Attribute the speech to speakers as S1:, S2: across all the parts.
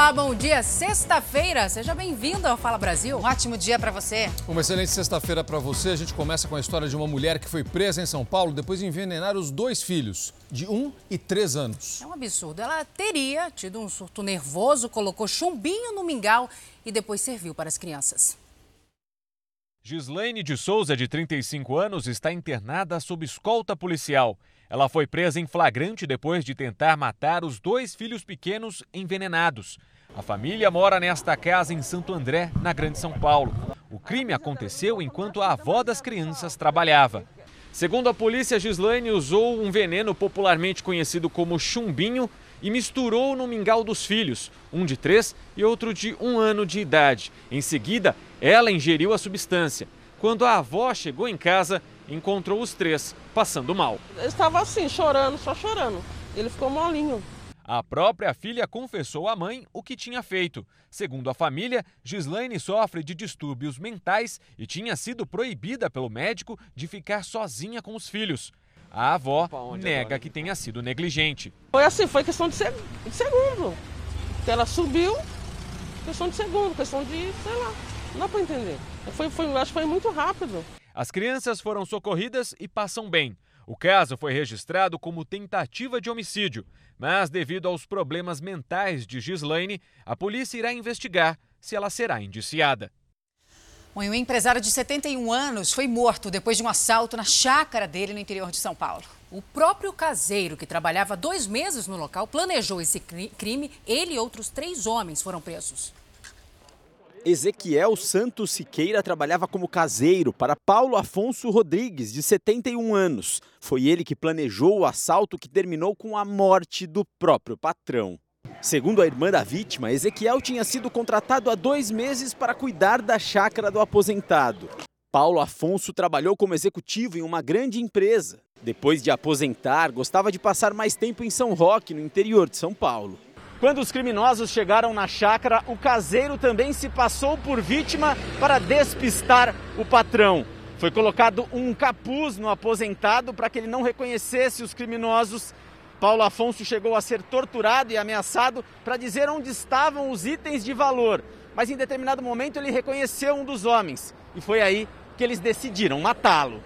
S1: Olá, bom dia. Sexta-feira, seja bem-vindo ao Fala Brasil.
S2: Um ótimo dia para você.
S3: Uma excelente sexta-feira para você. A gente começa com a história de uma mulher que foi presa em São Paulo depois de envenenar os dois filhos, de um e três anos.
S1: É um absurdo. Ela teria tido um surto nervoso, colocou chumbinho no mingau e depois serviu para as crianças.
S4: Gislaine de Souza, de 35 anos, está internada sob escolta policial. Ela foi presa em flagrante depois de tentar matar os dois filhos pequenos envenenados. A família mora nesta casa em Santo André, na Grande São Paulo. O crime aconteceu enquanto a avó das crianças trabalhava. Segundo a polícia, Gislaine usou um veneno popularmente conhecido como chumbinho e misturou no mingau dos filhos, um de três e outro de um ano de idade. Em seguida, ela ingeriu a substância. Quando a avó chegou em casa, encontrou os três passando mal.
S5: Ele estava assim, chorando, só chorando. Ele ficou molinho.
S4: A própria filha confessou à mãe o que tinha feito. Segundo a família, Gislaine sofre de distúrbios mentais e tinha sido proibida pelo médico de ficar sozinha com os filhos. A avó nega que tenha sido negligente.
S5: Foi assim, foi questão de, seg de segundo. Que ela subiu, questão de segundo, questão de, sei lá, não dá para entender. Foi, foi, acho que foi muito rápido.
S4: As crianças foram socorridas e passam bem. O caso foi registrado como tentativa de homicídio, mas devido aos problemas mentais de Gislaine, a polícia irá investigar se ela será indiciada.
S2: Um empresário de 71 anos foi morto depois de um assalto na chácara dele no interior de São Paulo.
S1: O próprio caseiro, que trabalhava dois meses no local, planejou esse crime. Ele e outros três homens foram presos.
S6: Ezequiel Santos Siqueira trabalhava como caseiro para Paulo Afonso Rodrigues, de 71 anos. Foi ele que planejou o assalto que terminou com a morte do próprio patrão. Segundo a irmã da vítima, Ezequiel tinha sido contratado há dois meses para cuidar da chácara do aposentado. Paulo Afonso trabalhou como executivo em uma grande empresa. Depois de aposentar, gostava de passar mais tempo em São Roque, no interior de São Paulo. Quando os criminosos chegaram na chácara, o caseiro também se passou por vítima para despistar o patrão. Foi colocado um capuz no aposentado para que ele não reconhecesse os criminosos. Paulo Afonso chegou a ser torturado e ameaçado para dizer onde estavam os itens de valor. Mas em determinado momento ele reconheceu um dos homens e foi aí que eles decidiram matá-lo.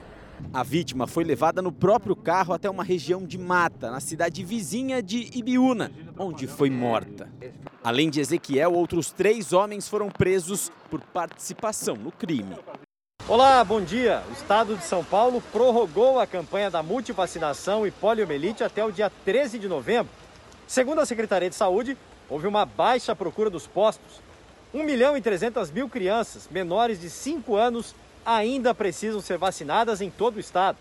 S6: A vítima foi levada no próprio carro até uma região de mata, na cidade vizinha de Ibiúna, onde foi morta. Além de Ezequiel, outros três homens foram presos por participação no crime.
S7: Olá, bom dia. O estado de São Paulo prorrogou a campanha da multivacinação e poliomielite até o dia 13 de novembro. Segundo a Secretaria de Saúde, houve uma baixa procura dos postos. 1 milhão e 300 mil crianças menores de 5 anos ainda precisam ser vacinadas em todo o estado.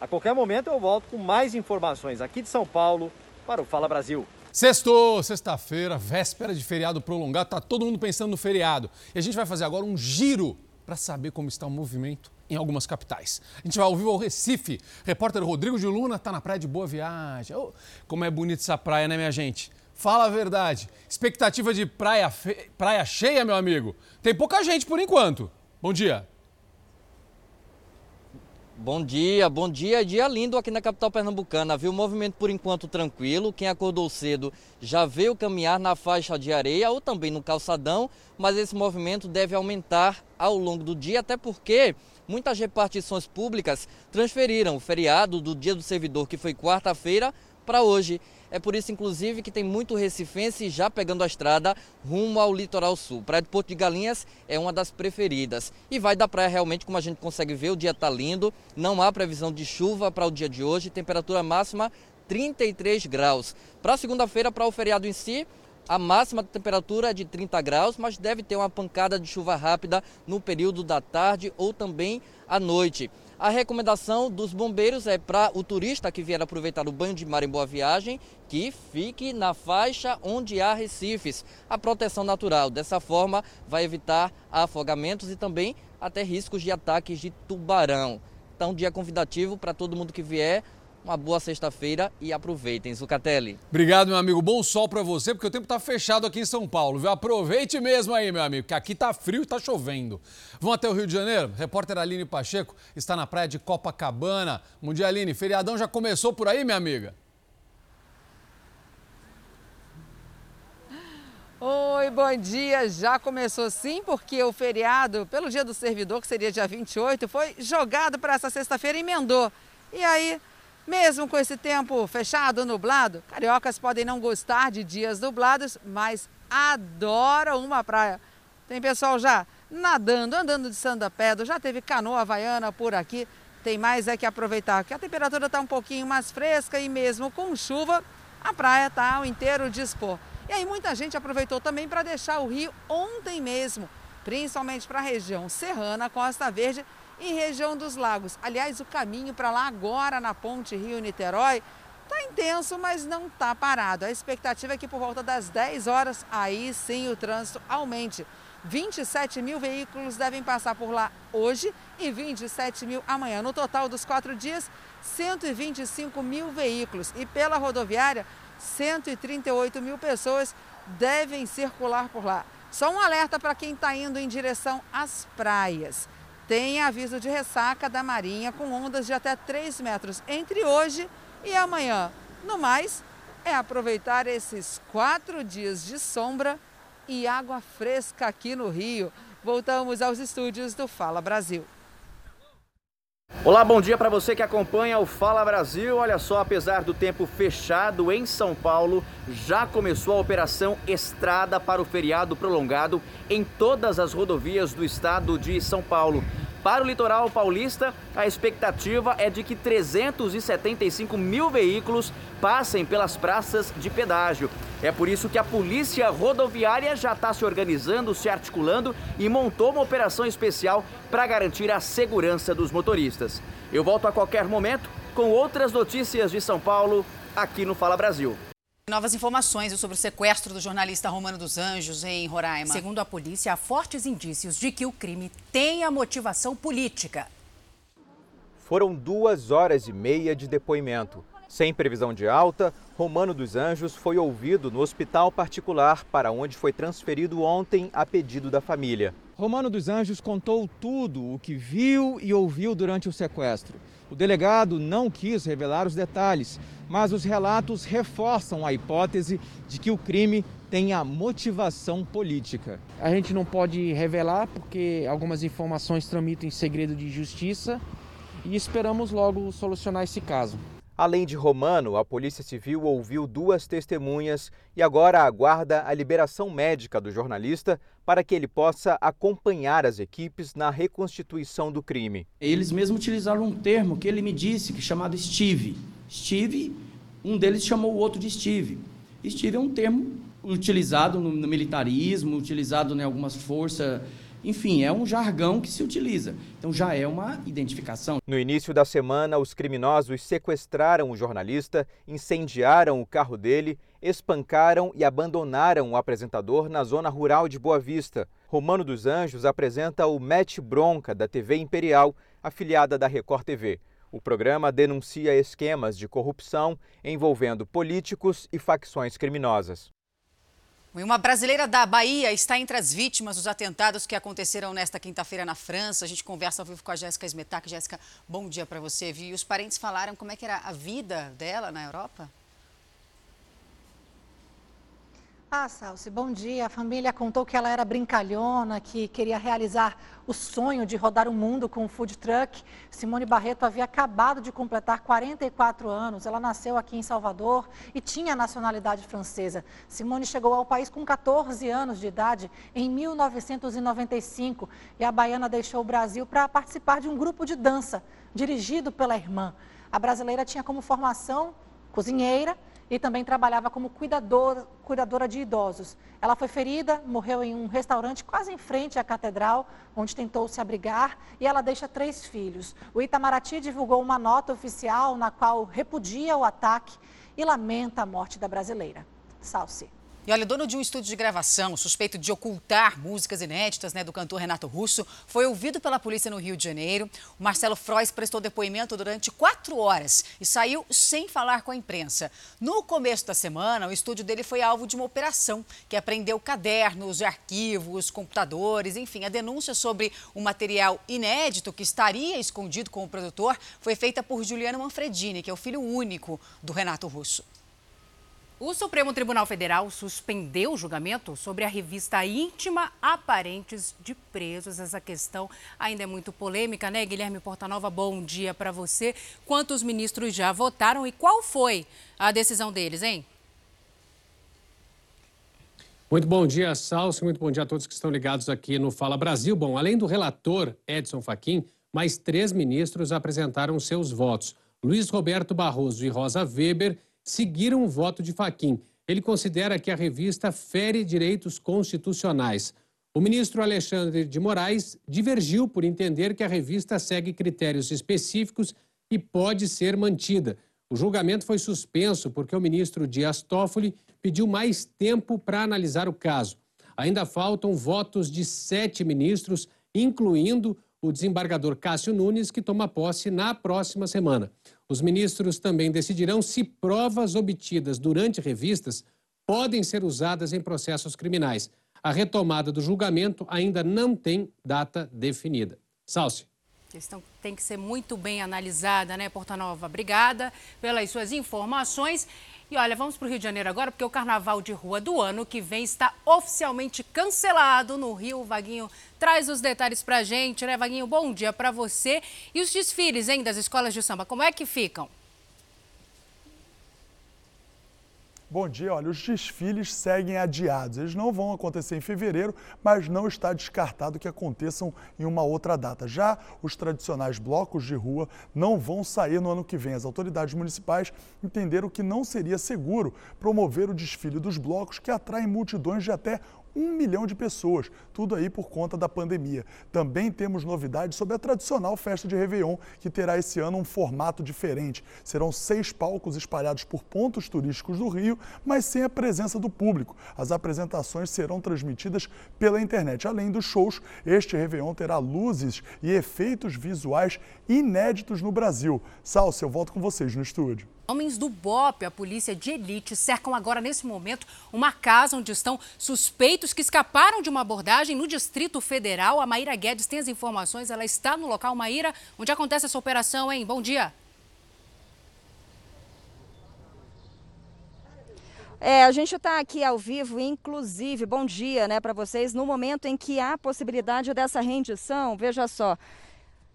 S7: A qualquer momento eu volto com mais informações aqui de São Paulo para o Fala Brasil.
S3: Sextou, sexta-feira, véspera de feriado prolongado, tá todo mundo pensando no feriado. E a gente vai fazer agora um giro para saber como está o movimento em algumas capitais. A gente vai ao vivo ao Recife. Repórter Rodrigo de Luna está na praia de Boa Viagem. Oh, como é bonita essa praia, né, minha gente? Fala a verdade. Expectativa de praia, fe... praia cheia, meu amigo? Tem pouca gente por enquanto. Bom dia.
S8: Bom dia, bom dia. Dia lindo aqui na capital pernambucana, viu? Movimento por enquanto tranquilo. Quem acordou cedo já veio caminhar na faixa de areia ou também no calçadão, mas esse movimento deve aumentar ao longo do dia, até porque muitas repartições públicas transferiram o feriado do Dia do Servidor, que foi quarta-feira, para hoje. É por isso, inclusive, que tem muito recifense já pegando a estrada rumo ao litoral sul. Praia do Porto de Galinhas é uma das preferidas. E vai da praia realmente, como a gente consegue ver, o dia está lindo. Não há previsão de chuva para o dia de hoje. Temperatura máxima 33 graus. Para segunda-feira, para o feriado em si, a máxima temperatura é de 30 graus, mas deve ter uma pancada de chuva rápida no período da tarde ou também à noite. A recomendação dos bombeiros é para o turista que vier aproveitar o banho de mar em Boa Viagem que fique na faixa onde há recifes, a proteção natural. Dessa forma, vai evitar afogamentos e também até riscos de ataques de tubarão. Então, dia convidativo para todo mundo que vier. Uma boa sexta-feira e aproveitem, Zucatelli.
S3: Obrigado, meu amigo. Bom sol para você, porque o tempo tá fechado aqui em São Paulo, viu? Aproveite mesmo aí, meu amigo, que aqui tá frio e tá chovendo. Vamos até o Rio de Janeiro? Repórter Aline Pacheco está na praia de Copacabana. Bom dia, Aline. Feriadão já começou por aí, minha amiga?
S9: Oi, bom dia. Já começou sim, porque o feriado, pelo dia do servidor, que seria dia 28, foi jogado para essa sexta-feira e emendou. E aí, mesmo com esse tempo fechado, nublado, cariocas podem não gostar de dias nublados, mas adoram uma praia. Tem pessoal já nadando, andando de sanda-pedra, já teve canoa havaiana por aqui. Tem mais é que aproveitar, que a temperatura está um pouquinho mais fresca e mesmo com chuva, a praia está ao inteiro dispor. E aí muita gente aproveitou também para deixar o rio ontem mesmo, principalmente para a região serrana, Costa Verde e região dos lagos. Aliás, o caminho para lá agora na ponte Rio-Niterói está intenso, mas não está parado. A expectativa é que por volta das 10 horas, aí sim o trânsito aumente. 27 mil veículos devem passar por lá hoje e 27 mil amanhã. No total dos quatro dias, 125 mil veículos. E pela rodoviária, 138 mil pessoas devem circular por lá. Só um alerta para quem está indo em direção às praias. Tem aviso de ressaca da Marinha com ondas de até 3 metros entre hoje e amanhã. No mais, é aproveitar esses quatro dias de sombra e água fresca aqui no Rio. Voltamos aos estúdios do Fala Brasil.
S10: Olá, bom dia para você que acompanha o Fala Brasil. Olha só, apesar do tempo fechado em São Paulo, já começou a operação Estrada para o feriado prolongado em todas as rodovias do estado de São Paulo. Para o litoral paulista, a expectativa é de que 375 mil veículos passem pelas praças de pedágio. É por isso que a Polícia Rodoviária já está se organizando, se articulando e montou uma operação especial para garantir a segurança dos motoristas. Eu volto a qualquer momento com outras notícias de São Paulo aqui no Fala Brasil.
S2: Novas informações sobre o sequestro do jornalista Romano dos Anjos em Roraima.
S1: Segundo a polícia, há fortes indícios de que o crime tenha motivação política.
S11: Foram duas horas e meia de depoimento. Sem previsão de alta, Romano dos Anjos foi ouvido no hospital particular para onde foi transferido ontem a pedido da família.
S12: Romano dos Anjos contou tudo o que viu e ouviu durante o sequestro. O delegado não quis revelar os detalhes, mas os relatos reforçam a hipótese de que o crime tenha motivação política.
S13: A gente não pode revelar porque algumas informações tramitam em segredo de justiça e esperamos logo solucionar esse caso.
S11: Além de Romano, a Polícia Civil ouviu duas testemunhas e agora aguarda a liberação médica do jornalista para que ele possa acompanhar as equipes na reconstituição do crime.
S5: Eles mesmos utilizaram um termo que ele me disse, que é chamado Steve. Steve, um deles chamou o outro de Steve. Steve é um termo utilizado no militarismo, utilizado em algumas forças enfim, é um jargão que se utiliza. Então já é uma identificação.
S11: No início da semana, os criminosos sequestraram o jornalista, incendiaram o carro dele, espancaram e abandonaram o apresentador na zona rural de Boa Vista. Romano dos Anjos apresenta o Mete Bronca da TV Imperial, afiliada da Record TV. O programa denuncia esquemas de corrupção envolvendo políticos e facções criminosas.
S2: Uma brasileira da Bahia está entre as vítimas dos atentados que aconteceram nesta quinta-feira na França. A gente conversa ao vivo com a Jéssica Smetak. Jéssica, bom dia para você. E os parentes falaram como é que era a vida dela na Europa?
S14: Ah, Salsi, bom dia. A família contou que ela era brincalhona, que queria realizar o sonho de rodar o mundo com um food truck. Simone Barreto havia acabado de completar 44 anos. Ela nasceu aqui em Salvador e tinha nacionalidade francesa. Simone chegou ao país com 14 anos de idade em 1995 e a baiana deixou o Brasil para participar de um grupo de dança dirigido pela irmã. A brasileira tinha como formação cozinheira e também trabalhava como cuidador, cuidadora de idosos. Ela foi ferida, morreu em um restaurante quase em frente à catedral, onde tentou se abrigar, e ela deixa três filhos. O Itamaraty divulgou uma nota oficial na qual repudia o ataque e lamenta a morte da brasileira. Salce.
S2: E olha, dono de um estúdio de gravação, suspeito de ocultar músicas inéditas né, do cantor Renato Russo, foi ouvido pela polícia no Rio de Janeiro. O Marcelo Frois prestou depoimento durante quatro horas e saiu sem falar com a imprensa. No começo da semana, o estúdio dele foi alvo de uma operação que apreendeu cadernos, arquivos, computadores, enfim. A denúncia sobre o material inédito que estaria escondido com o produtor foi feita por Juliano Manfredini, que é o filho único do Renato Russo.
S1: O Supremo Tribunal Federal suspendeu o julgamento sobre a revista íntima Aparentes de Presos. Essa questão ainda é muito polêmica, né, Guilherme Portanova? Bom dia para você. Quantos ministros já votaram e qual foi a decisão deles, hein?
S15: Muito bom dia, Salso. Muito bom dia a todos que estão ligados aqui no Fala Brasil. Bom, além do relator Edson Fachin, mais três ministros apresentaram seus votos. Luiz Roberto Barroso e Rosa Weber seguiram o voto de Faquim. Ele considera que a revista fere direitos constitucionais. O ministro Alexandre de Moraes divergiu por entender que a revista segue critérios específicos e pode ser mantida. O julgamento foi suspenso porque o ministro Dias Toffoli pediu mais tempo para analisar o caso. Ainda faltam votos de sete ministros, incluindo o desembargador Cássio Nunes, que toma posse na próxima semana. Os ministros também decidirão se provas obtidas durante revistas podem ser usadas em processos criminais. A retomada do julgamento ainda não tem data definida. Salce.
S1: Questão tem que ser muito bem analisada, né, Portanova? Obrigada pelas suas informações. E olha, vamos para o Rio de Janeiro agora, porque o carnaval de rua do ano que vem está oficialmente cancelado no Rio. O Vaguinho traz os detalhes para a gente, né, Vaguinho? Bom dia para você. E os desfiles, hein, das escolas de samba, como é que ficam?
S16: Bom dia, olha, os desfiles seguem adiados. Eles não vão acontecer em fevereiro, mas não está descartado que aconteçam em uma outra data. Já os tradicionais blocos de rua não vão sair no ano que vem. As autoridades municipais entenderam que não seria seguro promover o desfile dos blocos que atraem multidões de até um milhão de pessoas, tudo aí por conta da pandemia. Também temos novidades sobre a tradicional festa de Réveillon, que terá esse ano um formato diferente. Serão seis palcos espalhados por pontos turísticos do Rio, mas sem a presença do público. As apresentações serão transmitidas pela internet. Além dos shows, este Réveillon terá luzes e efeitos visuais inéditos no Brasil. Salso, eu volto com vocês no estúdio.
S1: Homens do BOP, a polícia de elite, cercam agora, nesse momento, uma casa onde estão suspeitos que escaparam de uma abordagem no Distrito Federal. A Maíra Guedes tem as informações, ela está no local. Maíra, onde acontece essa operação, hein? Bom dia.
S17: É, a gente está aqui ao vivo, inclusive, bom dia né, para vocês, no momento em que há possibilidade dessa rendição. Veja só,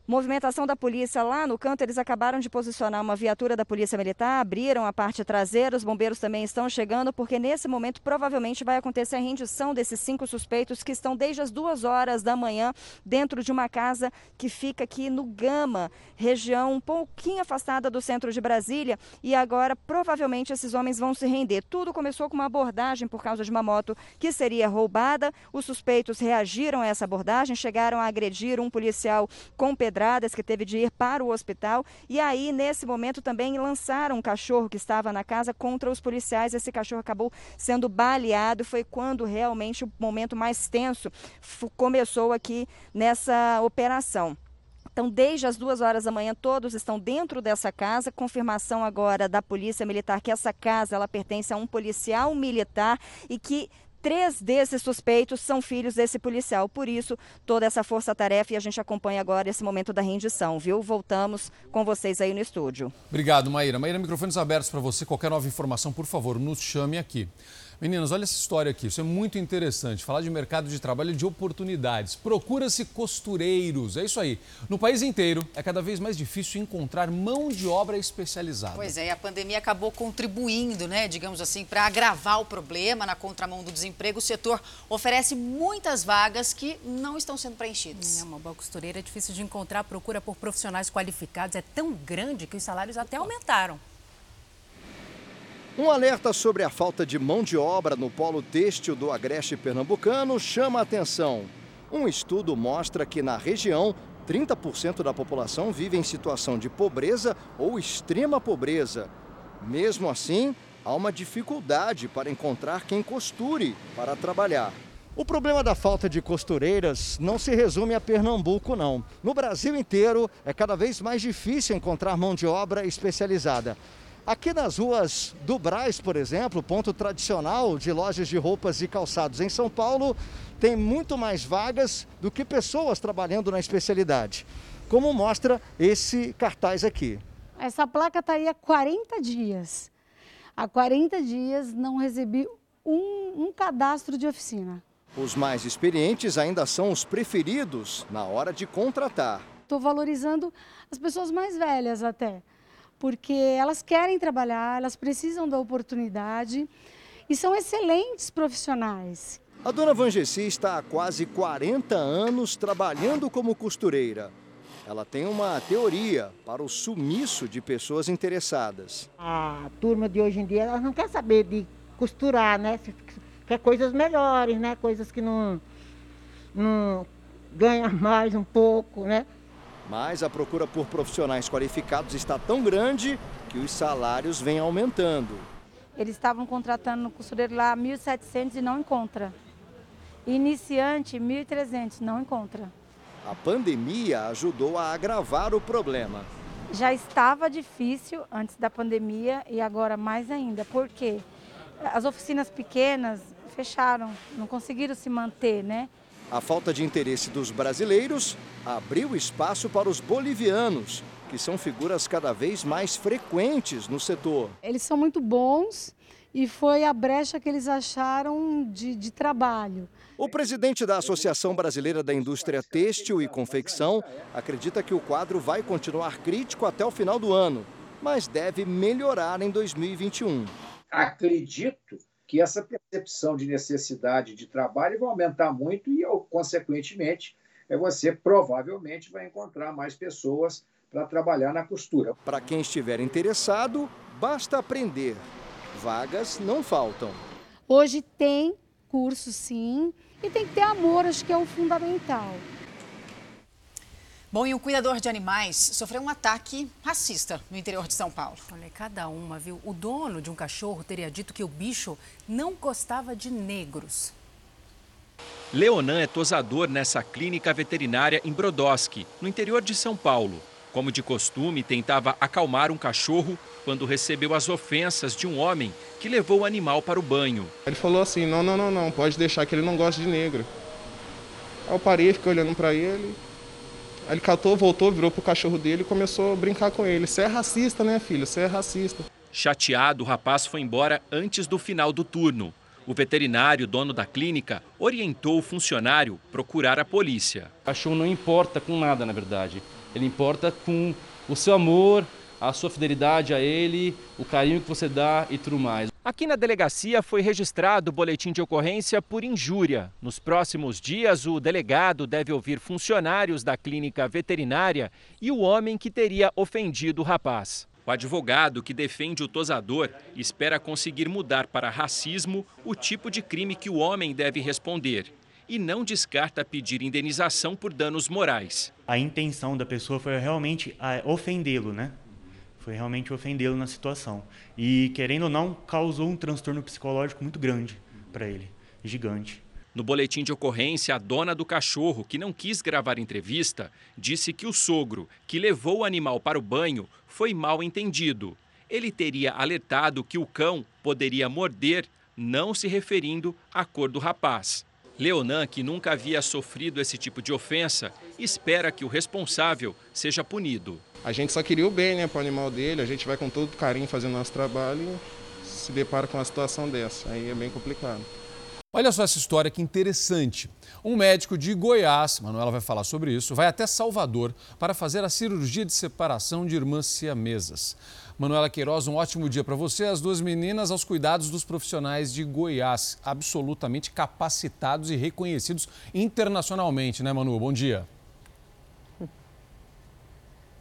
S17: Movimentação da polícia lá no canto, eles acabaram de posicionar uma viatura da Polícia Militar, abriram a parte traseira, os bombeiros também estão chegando, porque nesse momento provavelmente vai acontecer a rendição desses cinco suspeitos que estão desde as duas horas da manhã dentro de uma casa que fica aqui no Gama, região um pouquinho afastada do centro de Brasília, e agora provavelmente esses homens vão se render. Tudo começou com uma abordagem por causa de uma moto que seria roubada. Os suspeitos reagiram a essa abordagem, chegaram a agredir um policial com pedrada que teve de ir para o hospital. E aí, nesse momento, também lançaram um cachorro que estava na casa contra os policiais. Esse cachorro acabou sendo baleado. Foi quando realmente o momento mais tenso começou aqui nessa operação. Então, desde as duas horas da manhã, todos estão dentro dessa casa. Confirmação agora da Polícia Militar que essa casa ela pertence a um policial militar e que Três desses suspeitos são filhos desse policial. Por isso, toda essa força-tarefa e a gente acompanha agora esse momento da rendição, viu? Voltamos com vocês aí no estúdio.
S3: Obrigado, Maíra. Maíra, microfones abertos para você. Qualquer nova informação, por favor, nos chame aqui. Meninas, olha essa história aqui, isso é muito interessante. Falar de mercado de trabalho de oportunidades. Procura-se costureiros, é isso aí. No país inteiro, é cada vez mais difícil encontrar mão de obra especializada.
S2: Pois é, a pandemia acabou contribuindo, né, digamos assim, para agravar o problema na contramão do desemprego. O setor oferece muitas vagas que não estão sendo preenchidas.
S1: É uma boa costureira é difícil de encontrar. A procura por profissionais qualificados é tão grande que os salários até aumentaram.
S18: Um alerta sobre a falta de mão de obra no polo têxtil do Agreste Pernambucano chama a atenção. Um estudo mostra que na região, 30% da população vive em situação de pobreza ou extrema pobreza. Mesmo assim, há uma dificuldade para encontrar quem costure para trabalhar. O problema da falta de costureiras não se resume a Pernambuco, não. No Brasil inteiro, é cada vez mais difícil encontrar mão de obra especializada. Aqui nas ruas do Braz, por exemplo, ponto tradicional de lojas de roupas e calçados em São Paulo, tem muito mais vagas do que pessoas trabalhando na especialidade. Como mostra esse cartaz aqui.
S19: Essa placa está aí há 40 dias. há 40 dias não recebi um, um cadastro de oficina.
S18: Os mais experientes ainda são os preferidos na hora de contratar.
S19: Estou valorizando as pessoas mais velhas até, porque elas querem trabalhar, elas precisam da oportunidade e são excelentes profissionais.
S18: A dona Vangessi está há quase 40 anos trabalhando como costureira. Ela tem uma teoria para o sumiço de pessoas interessadas.
S20: A turma de hoje em dia ela não quer saber de costurar, né? Quer coisas melhores, né? Coisas que não, não ganha mais um pouco, né?
S18: Mas a procura por profissionais qualificados está tão grande que os salários vêm aumentando.
S19: Eles estavam contratando no costureiro lá 1.700 e não encontra. Iniciante, 1.300, não encontra.
S18: A pandemia ajudou a agravar o problema.
S19: Já estava difícil antes da pandemia e agora mais ainda. Por quê? As oficinas pequenas fecharam, não conseguiram se manter, né?
S18: A falta de interesse dos brasileiros abriu espaço para os bolivianos, que são figuras cada vez mais frequentes no setor.
S19: Eles são muito bons e foi a brecha que eles acharam de, de trabalho.
S18: O presidente da Associação Brasileira da Indústria Têxtil e Confecção acredita que o quadro vai continuar crítico até o final do ano, mas deve melhorar em 2021.
S21: Acredito que essa percepção de necessidade de trabalho vai aumentar muito e, consequentemente, você provavelmente vai encontrar mais pessoas para trabalhar na costura.
S18: Para quem estiver interessado, basta aprender. Vagas não faltam.
S19: Hoje tem curso, sim, e tem que ter amor, acho que é o fundamental.
S2: Bom, e um cuidador de animais sofreu um ataque racista no interior de São Paulo.
S1: Olha, cada uma, viu? O dono de um cachorro teria dito que o bicho não gostava de negros.
S22: Leonan é tosador nessa clínica veterinária em Brodowski, no interior de São Paulo. Como de costume, tentava acalmar um cachorro quando recebeu as ofensas de um homem que levou o animal para o banho.
S6: Ele falou assim: não, não, não, não, pode deixar que ele não gosta de negro. Aí eu parei, fiquei olhando para ele. Aí ele catou, voltou, virou pro cachorro dele e começou a brincar com ele. Você é racista, né, filho? Você é racista.
S22: Chateado, o rapaz foi embora antes do final do turno. O veterinário, dono da clínica, orientou o funcionário procurar a polícia.
S23: O cachorro não importa com nada, na verdade. Ele importa com o seu amor, a sua fidelidade a ele, o carinho que você dá e tudo mais.
S22: Aqui na delegacia foi registrado o boletim de ocorrência por injúria. Nos próximos dias, o delegado deve ouvir funcionários da clínica veterinária e o homem que teria ofendido o rapaz. O advogado que defende o tosador espera conseguir mudar para racismo o tipo de crime que o homem deve responder e não descarta pedir indenização por danos morais.
S24: A intenção da pessoa foi realmente ofendê-lo, né? Foi realmente ofendê-lo na situação. E, querendo ou não, causou um transtorno psicológico muito grande para ele, gigante.
S22: No boletim de ocorrência, a dona do cachorro, que não quis gravar entrevista, disse que o sogro, que levou o animal para o banho, foi mal entendido. Ele teria alertado que o cão poderia morder, não se referindo à cor do rapaz. Leonan, que nunca havia sofrido esse tipo de ofensa, espera que o responsável seja punido.
S6: A gente só queria o bem né, para o animal dele, a gente vai com todo carinho fazendo nosso trabalho e se depara com uma situação dessa. Aí é bem complicado.
S3: Olha só essa história que interessante. Um médico de Goiás, Manuela vai falar sobre isso, vai até Salvador para fazer a cirurgia de separação de irmãs siamesas. Manuela Queiroz, um ótimo dia para você. As duas meninas aos cuidados dos profissionais de Goiás, absolutamente capacitados e reconhecidos internacionalmente, né, Manu? Bom dia.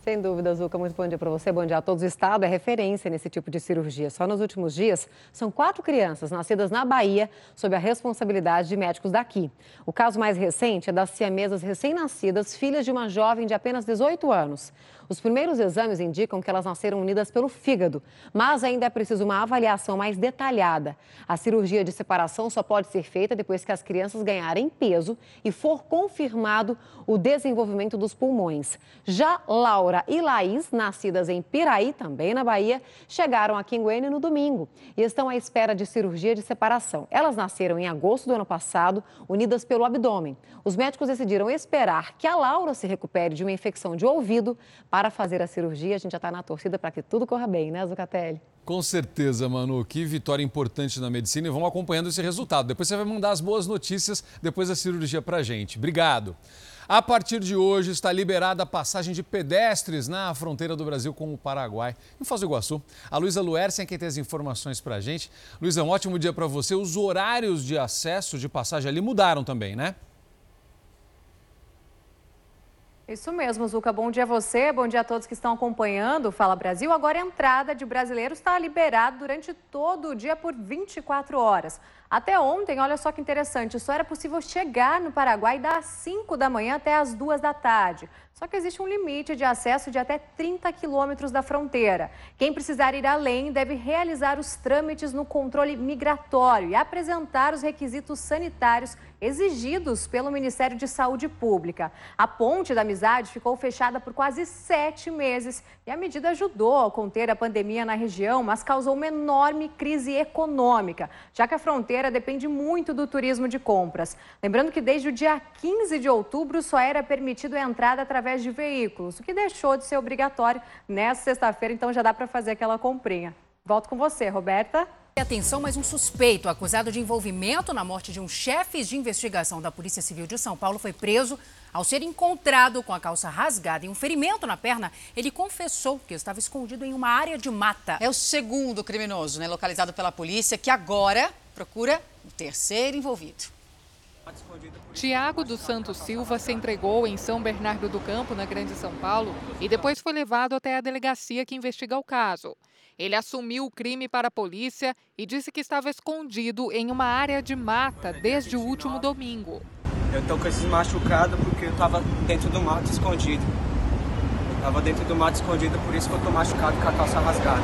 S25: Sem dúvida, Zuca. Muito bom dia para você. Bom dia a todos. O Estado é referência nesse tipo de cirurgia. Só nos últimos dias, são quatro crianças nascidas na Bahia sob a responsabilidade de médicos daqui. O caso mais recente é das siamesas recém-nascidas, filhas de uma jovem de apenas 18 anos. Os primeiros exames indicam que elas nasceram unidas pelo fígado, mas ainda é preciso uma avaliação mais detalhada. A cirurgia de separação só pode ser feita depois que as crianças ganharem peso e for confirmado o desenvolvimento dos pulmões. Já Laura Débora e Laís, nascidas em Piraí, também na Bahia, chegaram em Goiânia no domingo e estão à espera de cirurgia de separação. Elas nasceram em agosto do ano passado, unidas pelo abdômen. Os médicos decidiram esperar que a Laura se recupere de uma infecção de ouvido para fazer a cirurgia. A gente já está na torcida para que tudo corra bem, né, Zucatelli?
S3: Com certeza, Manu. Que vitória importante na medicina e vamos acompanhando esse resultado. Depois você vai mandar as boas notícias depois da cirurgia para gente. Obrigado. A partir de hoje está liberada a passagem de pedestres na fronteira do Brasil com o Paraguai, em Foz do Iguaçu. A Luísa Luersen é quem tem as informações para a gente. Luísa, um ótimo dia para você. Os horários de acesso de passagem ali mudaram também, né?
S26: Isso mesmo, Zuca. Bom dia a você, bom dia a todos que estão acompanhando Fala Brasil. Agora a entrada de brasileiros está liberada durante todo o dia por 24 horas. Até ontem, olha só que interessante, só era possível chegar no Paraguai das 5 da manhã até as 2 da tarde. Só que existe um limite de acesso de até 30 quilômetros da fronteira. Quem precisar ir além deve realizar os trâmites no controle migratório e apresentar os requisitos sanitários exigidos pelo Ministério de Saúde Pública. A ponte da amizade ficou fechada por quase sete meses e a medida ajudou a conter a pandemia na região, mas causou uma enorme crise econômica, já que a fronteira depende muito do turismo de compras. Lembrando que desde o dia 15 de outubro só era permitido a entrada através através de veículos, o que deixou de ser obrigatório nessa sexta-feira, então já dá para fazer aquela comprinha. Volto com você, Roberta.
S1: Atenção, mais um suspeito acusado de envolvimento na morte de um chefe de investigação da Polícia Civil de São Paulo foi preso. Ao ser encontrado com a calça rasgada e um ferimento na perna, ele confessou que estava escondido em uma área de mata.
S2: É o segundo criminoso, né, localizado pela polícia, que agora procura o terceiro envolvido.
S27: Tiago dos Santos Silva se entregou em São Bernardo do Campo, na Grande São Paulo, e depois foi levado até a delegacia que investiga o caso. Ele assumiu o crime para a polícia e disse que estava escondido em uma área de mata desde o último domingo.
S28: Eu estou com esses machucados porque eu estava dentro do mato escondido. Estava dentro do mato escondido, por isso que eu estou machucado com a calça rasgada.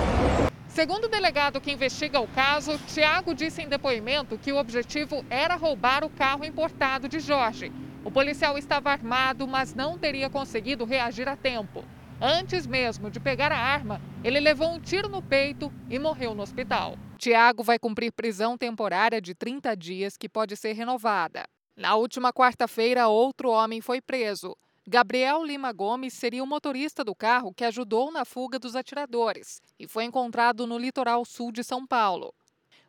S27: Segundo o delegado que investiga o caso, Tiago disse em depoimento que o objetivo era roubar o carro importado de Jorge. O policial estava armado, mas não teria conseguido reagir a tempo. Antes mesmo de pegar a arma, ele levou um tiro no peito e morreu no hospital. Tiago vai cumprir prisão temporária de 30 dias, que pode ser renovada. Na última quarta-feira, outro homem foi preso. Gabriel Lima Gomes seria o motorista do carro que ajudou na fuga dos atiradores e foi encontrado no litoral sul de São Paulo.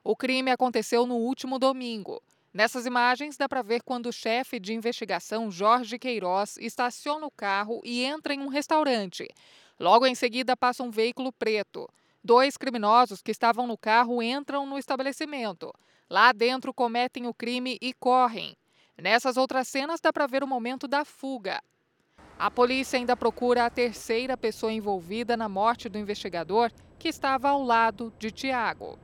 S27: O crime aconteceu no último domingo. Nessas imagens dá para ver quando o chefe de investigação Jorge Queiroz estaciona o carro e entra em um restaurante. Logo em seguida passa um veículo preto. Dois criminosos que estavam no carro entram no estabelecimento. Lá dentro cometem o crime e correm. Nessas outras cenas dá para ver o momento da fuga. A polícia ainda procura a terceira pessoa envolvida na morte do investigador, que estava ao lado de Tiago.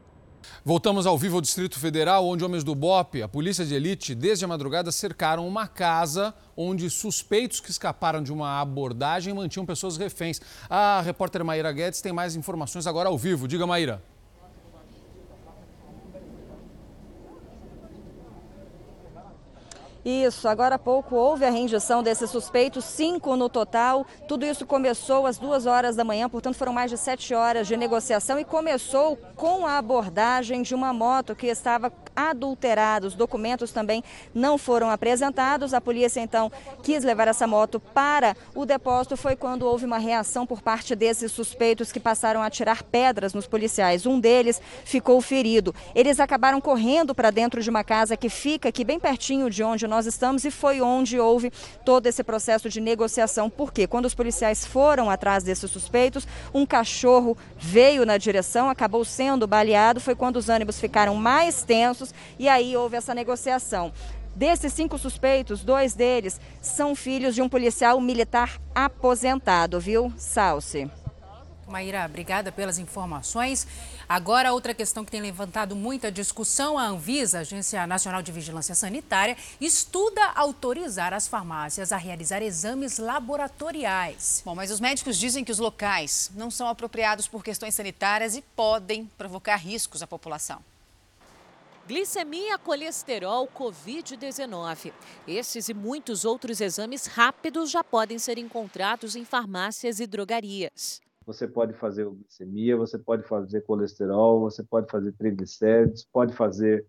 S3: Voltamos ao vivo ao Distrito Federal, onde homens do BOP, a polícia de elite, desde a madrugada cercaram uma casa onde suspeitos que escaparam de uma abordagem mantinham pessoas reféns. A repórter Maíra Guedes tem mais informações agora ao vivo. Diga, Maíra.
S17: Isso, agora há pouco houve a rendição desses suspeitos, cinco no total. Tudo isso começou às duas horas da manhã, portanto foram mais de sete horas de negociação e começou com a abordagem de uma moto que estava adulterada. Os documentos também não foram apresentados. A polícia então quis levar essa moto para o depósito. Foi quando houve uma reação por parte desses suspeitos que passaram a tirar pedras nos policiais. Um deles ficou ferido. Eles acabaram correndo para dentro de uma casa que fica aqui bem pertinho de onde nós estamos e foi onde houve todo esse processo de negociação. Porque quando os policiais foram atrás desses suspeitos, um cachorro veio na direção, acabou sendo baleado. Foi quando os ânimos ficaram mais tensos e aí houve essa negociação. Desses cinco suspeitos, dois deles são filhos de um policial militar aposentado, viu, Salce?
S1: Maíra, obrigada pelas informações. Agora, outra questão que tem levantado muita discussão: a Anvisa, Agência Nacional de Vigilância Sanitária, estuda autorizar as farmácias a realizar exames laboratoriais.
S2: Bom, mas os médicos dizem que os locais não são apropriados por questões sanitárias e podem provocar riscos à população.
S29: Glicemia, colesterol, Covid-19. Esses e muitos outros exames rápidos já podem ser encontrados em farmácias e drogarias.
S30: Você pode fazer glicemia, você pode fazer colesterol, você pode fazer triglicéridos, pode fazer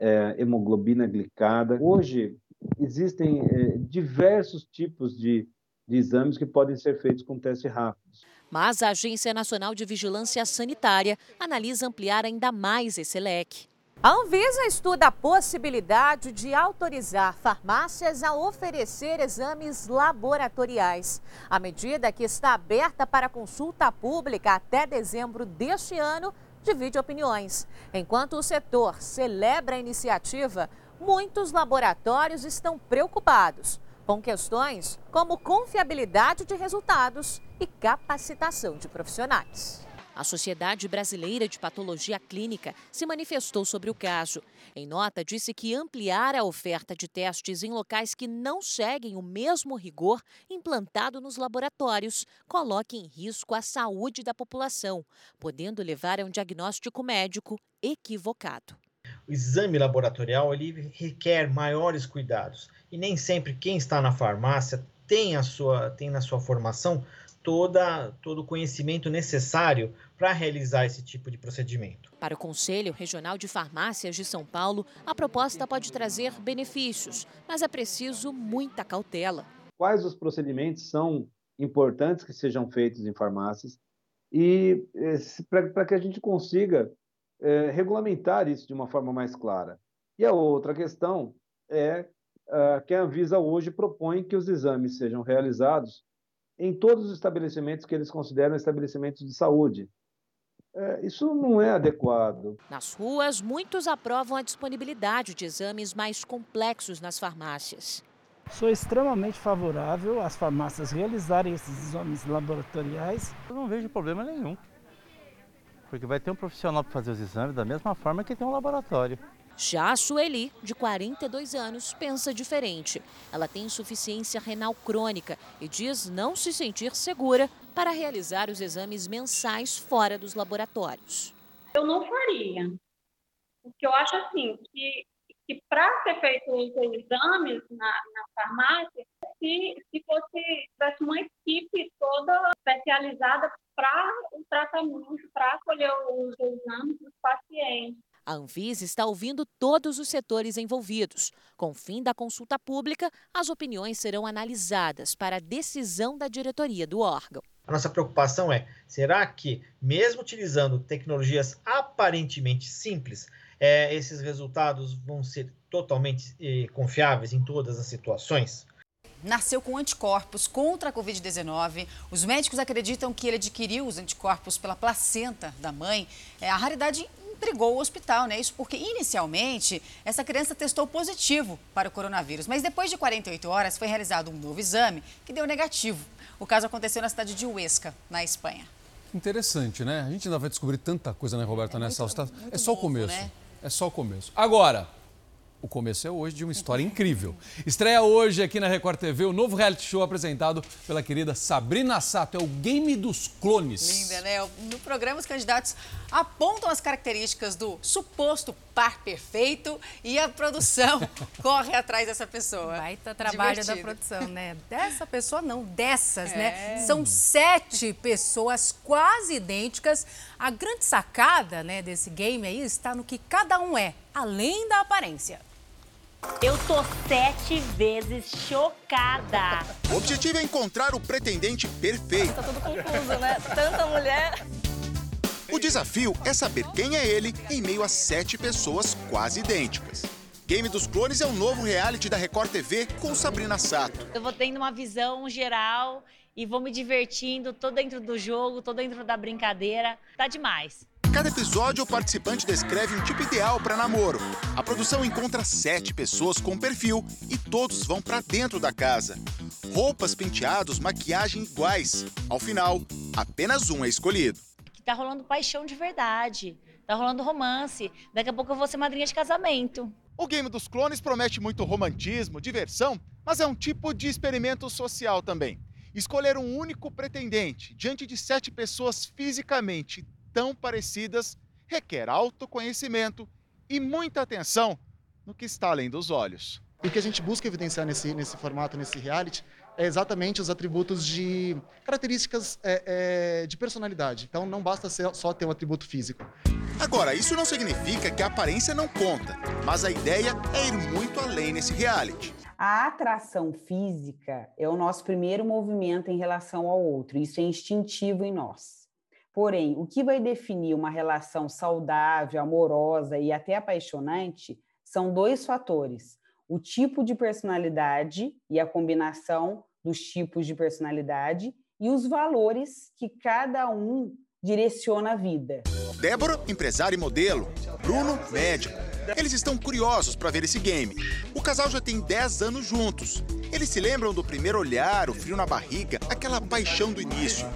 S30: é, hemoglobina glicada. Hoje existem é, diversos tipos de, de exames que podem ser feitos com testes rápidos.
S29: Mas a Agência Nacional de Vigilância Sanitária analisa ampliar ainda mais esse leque.
S31: A Anvisa estuda a possibilidade de autorizar farmácias a oferecer exames laboratoriais. A medida, que está aberta para consulta pública até dezembro deste ano, divide opiniões. Enquanto o setor celebra a iniciativa, muitos laboratórios estão preocupados com questões como confiabilidade de resultados e capacitação de profissionais.
S29: A Sociedade Brasileira de Patologia Clínica se manifestou sobre o caso. Em nota, disse que ampliar a oferta de testes em locais que não seguem o mesmo rigor implantado nos laboratórios coloca em risco a saúde da população, podendo levar a um diagnóstico médico equivocado.
S32: O exame laboratorial ele requer maiores cuidados e nem sempre quem está na farmácia tem, a sua, tem na sua formação toda, todo o conhecimento necessário para realizar esse tipo de procedimento.
S29: Para o Conselho Regional de Farmácias de São Paulo, a proposta pode trazer benefícios, mas é preciso muita cautela.
S30: Quais os procedimentos são importantes que sejam feitos em farmácias e eh, para que a gente consiga é, regulamentar isso de uma forma mais clara. E a outra questão é uh, que a Anvisa hoje propõe que os exames sejam realizados em todos os estabelecimentos que eles consideram estabelecimentos de saúde. É, isso não é adequado.
S29: Nas ruas, muitos aprovam a disponibilidade de exames mais complexos nas farmácias.
S33: Sou extremamente favorável às farmácias realizarem esses exames laboratoriais.
S34: Eu não vejo problema nenhum, porque vai ter um profissional para fazer os exames da mesma forma que tem um laboratório.
S29: Já a Sueli, de 42 anos, pensa diferente. Ela tem insuficiência renal crônica e diz não se sentir segura para realizar os exames mensais fora dos laboratórios.
S35: Eu não faria. Porque eu acho assim que, que para ser feito os exames na, na farmácia, se, se fosse tivesse uma equipe toda especializada para o tratamento, para acolher os exames dos pacientes.
S29: A Anvisa está ouvindo todos os setores envolvidos. Com o fim da consulta pública, as opiniões serão analisadas para a decisão da diretoria do órgão.
S32: A nossa preocupação é: será que, mesmo utilizando tecnologias aparentemente simples, é, esses resultados vão ser totalmente eh, confiáveis em todas as situações?
S2: nasceu com anticorpos contra a Covid-19. Os médicos acreditam que ele adquiriu os anticorpos pela placenta da mãe. É, a raridade intrigou o hospital, né? Isso porque inicialmente essa criança testou positivo para o coronavírus, mas depois de 48 horas foi realizado um novo exame que deu negativo. O caso aconteceu na cidade de Huesca, na Espanha.
S3: Interessante, né? A gente ainda vai descobrir tanta coisa, né, Roberta, é nessa muito, É só o começo. Né? É só o começo. Agora, o começo é hoje de uma história incrível. Estreia hoje aqui na Record TV o novo reality show apresentado pela querida Sabrina Sato. É o Game dos Clones.
S2: Linda, né? No programa, os candidatos apontam as características do suposto par perfeito e a produção corre atrás dessa pessoa.
S1: Baita trabalho Divertido. da produção, né? Dessa pessoa não, dessas, né? é. né? São sete pessoas quase idênticas. A grande sacada né, desse game aí está no que cada um é, além da aparência.
S36: Eu tô sete vezes chocada.
S37: O objetivo é encontrar o pretendente perfeito.
S36: Tá tudo confuso, né? Tanta mulher.
S37: O desafio é saber quem é ele em meio a sete pessoas quase idênticas. Game dos Clones é um novo reality da Record TV com Sabrina Sato.
S36: Eu vou tendo uma visão geral e vou me divertindo, tô dentro do jogo, tô dentro da brincadeira. Tá demais.
S37: Cada episódio, o participante descreve um tipo ideal para namoro. A produção encontra sete pessoas com perfil e todos vão para dentro da casa. Roupas, penteados, maquiagem iguais. Ao final, apenas um é escolhido.
S36: Tá rolando paixão de verdade. Tá rolando romance. Daqui a pouco eu vou ser madrinha de casamento.
S37: O Game dos Clones promete muito romantismo, diversão, mas é um tipo de experimento social também. Escolher um único pretendente diante de sete pessoas fisicamente tão parecidas requer autoconhecimento e muita atenção no que está além dos olhos.
S38: O que a gente busca evidenciar nesse, nesse formato, nesse reality, é exatamente os atributos de características é, é, de personalidade. Então não basta ser, só ter um atributo físico.
S37: Agora, isso não significa que a aparência não conta, mas a ideia é ir muito além nesse reality.
S39: A atração física é o nosso primeiro movimento em relação ao outro, isso é instintivo em nós. Porém, o que vai definir uma relação saudável, amorosa e até apaixonante são dois fatores: o tipo de personalidade e a combinação dos tipos de personalidade e os valores que cada um direciona a vida.
S37: Débora, empresária e modelo. Bruno, médico. Eles estão curiosos para ver esse game. O casal já tem 10 anos juntos. Eles se lembram do primeiro olhar, o frio na barriga, aquela paixão do início.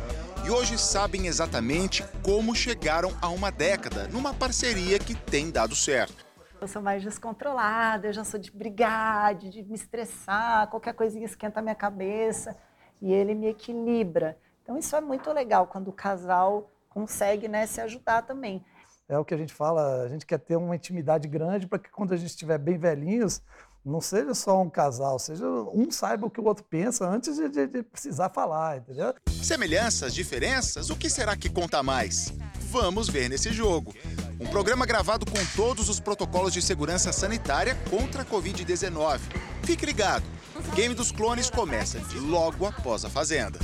S37: E hoje sabem exatamente como chegaram a uma década numa parceria que tem dado certo.
S40: Eu sou mais descontrolada, eu já sou de brigar, de me estressar, qualquer coisinha esquenta a minha cabeça e ele me equilibra. Então isso é muito legal quando o casal consegue né, se ajudar também.
S41: É o que a gente fala, a gente quer ter uma intimidade grande para que quando a gente estiver bem velhinhos, não seja só um casal, seja um saiba o que o outro pensa antes de, de, de precisar falar, entendeu?
S37: Semelhanças, diferenças, o que será que conta mais? Vamos ver nesse jogo. Um programa gravado com todos os protocolos de segurança sanitária contra a Covid-19. Fique ligado, Game dos Clones começa de logo após a Fazenda.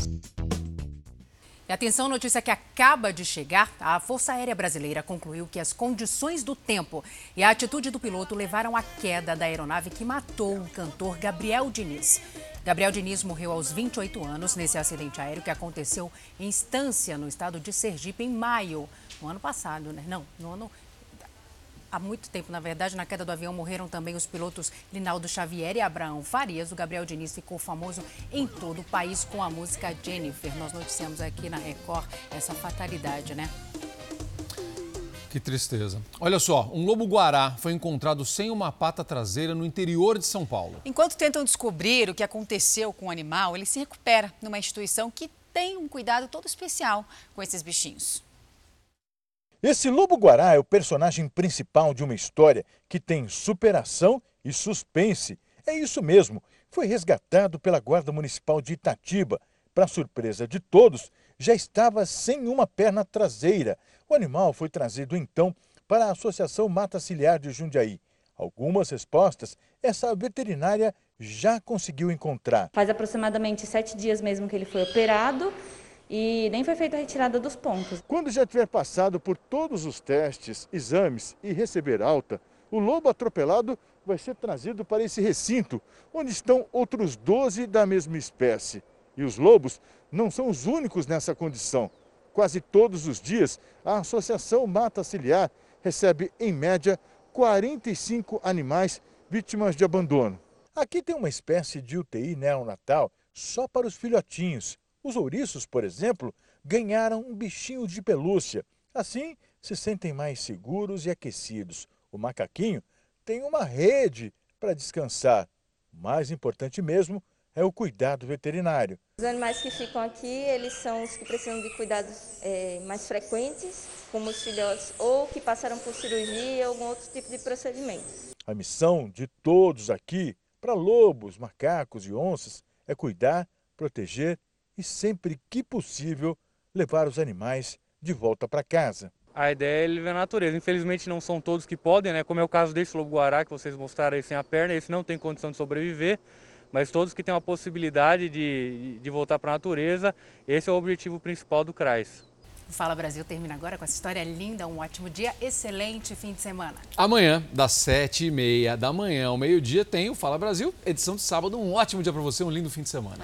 S1: Atenção, notícia que acaba de chegar. A Força Aérea Brasileira concluiu que as condições do tempo e a atitude do piloto levaram à queda da aeronave que matou o cantor Gabriel Diniz. Gabriel Diniz morreu aos 28 anos nesse acidente aéreo que aconteceu em Estância, no estado de Sergipe, em maio, no ano passado, né? Não, no ano há muito tempo, na verdade, na queda do avião morreram também os pilotos Linaldo Xavier e Abraão Farias. O Gabriel Diniz ficou famoso em todo o país com a música Jennifer. Nós noticiamos aqui na Record essa fatalidade, né?
S3: Que tristeza. Olha só, um lobo-guará foi encontrado sem uma pata traseira no interior de São Paulo.
S2: Enquanto tentam descobrir o que aconteceu com o animal, ele se recupera numa instituição que tem um cuidado todo especial com esses bichinhos.
S42: Esse lobo-guará é o personagem principal de uma história que tem superação e suspense. É isso mesmo. Foi resgatado pela Guarda Municipal de Itatiba. Para surpresa de todos, já estava sem uma perna traseira. O animal foi trazido então para a Associação Mata Ciliar de Jundiaí. Algumas respostas essa veterinária já conseguiu encontrar.
S43: Faz aproximadamente sete dias mesmo que ele foi operado e nem foi feita a retirada dos pontos.
S42: Quando já tiver passado por todos os testes, exames e receber alta, o lobo atropelado vai ser trazido para esse recinto, onde estão outros 12 da mesma espécie. E os lobos não são os únicos nessa condição. Quase todos os dias, a Associação Mata Ciliar recebe, em média, 45 animais vítimas de abandono. Aqui tem uma espécie de UTI neonatal só para os filhotinhos. Os ouriços, por exemplo, ganharam um bichinho de pelúcia. Assim, se sentem mais seguros e aquecidos. O macaquinho tem uma rede para descansar. O mais importante mesmo é o cuidado veterinário.
S43: Os animais que ficam aqui, eles são os que precisam de cuidados é, mais frequentes, como os filhotes, ou que passaram por cirurgia ou algum outro tipo de procedimento.
S42: A missão de todos aqui, para lobos, macacos e onças, é cuidar, proteger e, sempre que possível, levar os animais de volta para casa.
S44: A ideia é ele viver na natureza. Infelizmente não são todos que podem, né? Como é o caso desse lobo-guará que vocês mostraram aí sem a perna, esse não tem condição de sobreviver. Mas todos que têm a possibilidade de, de voltar para a natureza, esse é o objetivo principal do CRAS.
S1: O Fala Brasil termina agora com essa história linda. Um ótimo dia, excelente fim de semana.
S3: Amanhã, das sete e meia da manhã ao meio-dia, tem o Fala Brasil, edição de sábado. Um ótimo dia para você, um lindo fim de semana.